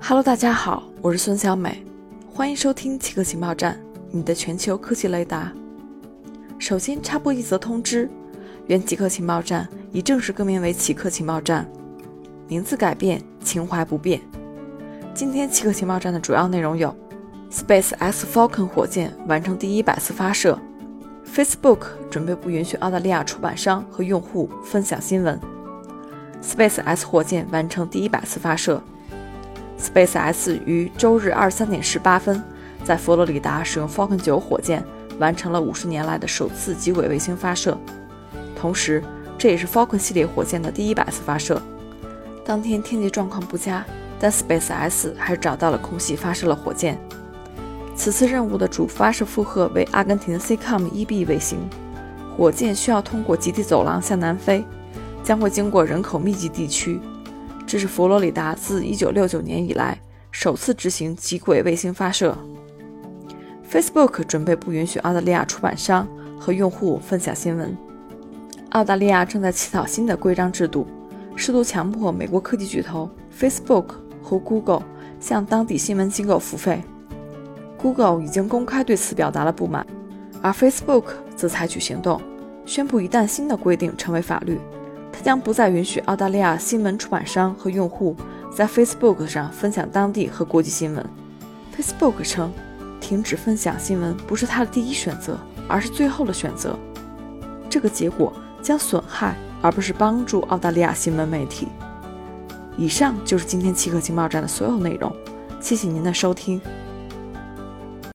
Hello，大家好，我是孙小美，欢迎收听奇客情报站，你的全球科技雷达。首先插播一则通知：原极客情报站已正式更名为极客情报站，名字改变，情怀不变。今天极客情报站的主要内容有：Space X Falcon 火箭完成第一百次发射；Facebook 准备不允许澳大利亚出版商和用户分享新闻；Space X 火箭完成第一百次发射。SpaceX 于周日二十三点十八分在佛罗里达使用 Falcon 9火箭完成了五十年来的首次极轨卫星发射，同时这也是 Falcon 系列火箭的第一百次发射。当天天气状况不佳，但 SpaceX 还是找到了空隙发射了火箭。此次任务的主发射负荷为阿根廷 SEACOM-1B 卫星，火箭需要通过极地走廊向南飞，将会经过人口密集地区。这是佛罗里达自1969年以来首次执行极轨卫星发射。Facebook 准备不允许澳大利亚出版商和用户分享新闻。澳大利亚正在起草新的规章制度，试图强迫美国科技巨头 Facebook 和 Google 向当地新闻机构付费。Google 已经公开对此表达了不满，而 Facebook 则采取行动，宣布一旦新的规定成为法律。它将不再允许澳大利亚新闻出版商和用户在 Facebook 上分享当地和国际新闻。Facebook 称，停止分享新闻不是它的第一选择，而是最后的选择。这个结果将损害而不是帮助澳大利亚新闻媒体。以上就是今天奇客情报站的所有内容，谢谢您的收听。